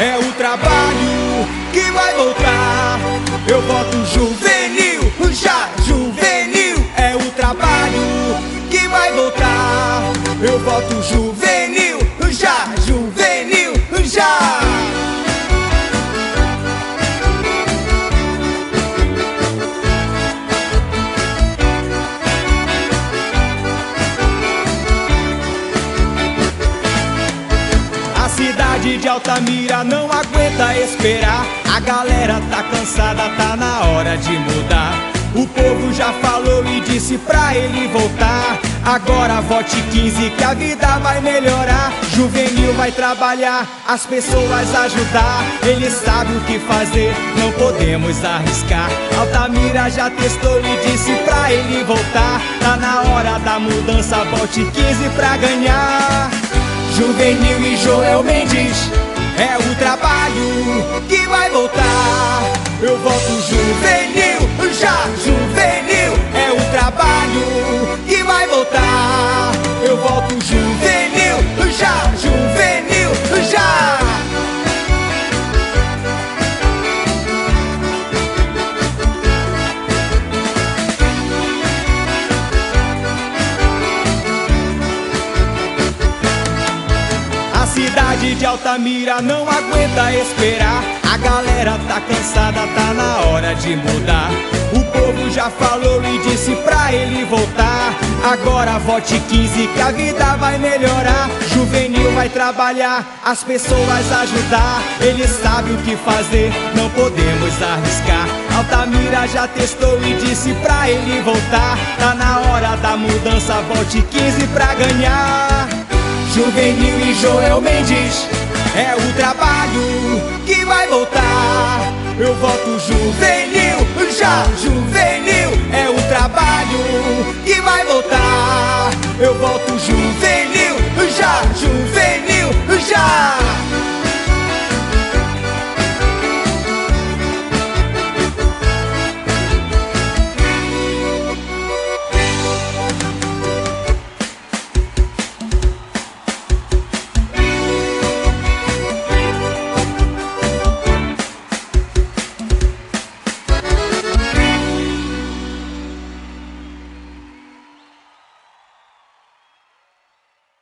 É o trabalho que vai voltar. Eu voto juvenil, já juvenil. É o trabalho que vai voltar. Eu voto juvenil, cidade de Altamira não aguenta esperar. A galera tá cansada, tá na hora de mudar. O povo já falou e disse pra ele voltar. Agora vote 15 que a vida vai melhorar. Juvenil vai trabalhar, as pessoas ajudar. Ele sabe o que fazer, não podemos arriscar. Altamira já testou e disse pra ele voltar. Tá na hora da mudança, vote 15 pra ganhar. Juvenil e Joel Mendes de Altamira não aguenta esperar. A galera tá cansada, tá na hora de mudar. O povo já falou e disse pra ele voltar. Agora vote 15 que a vida vai melhorar. Juvenil vai trabalhar, as pessoas ajudar. Ele sabe o que fazer, não podemos arriscar. Altamira já testou e disse pra ele voltar. Tá na hora da mudança, vote 15 pra ganhar. Juvenil e Joel Mendes. É o trabalho que vai voltar. Eu voto juvenil, já juvenil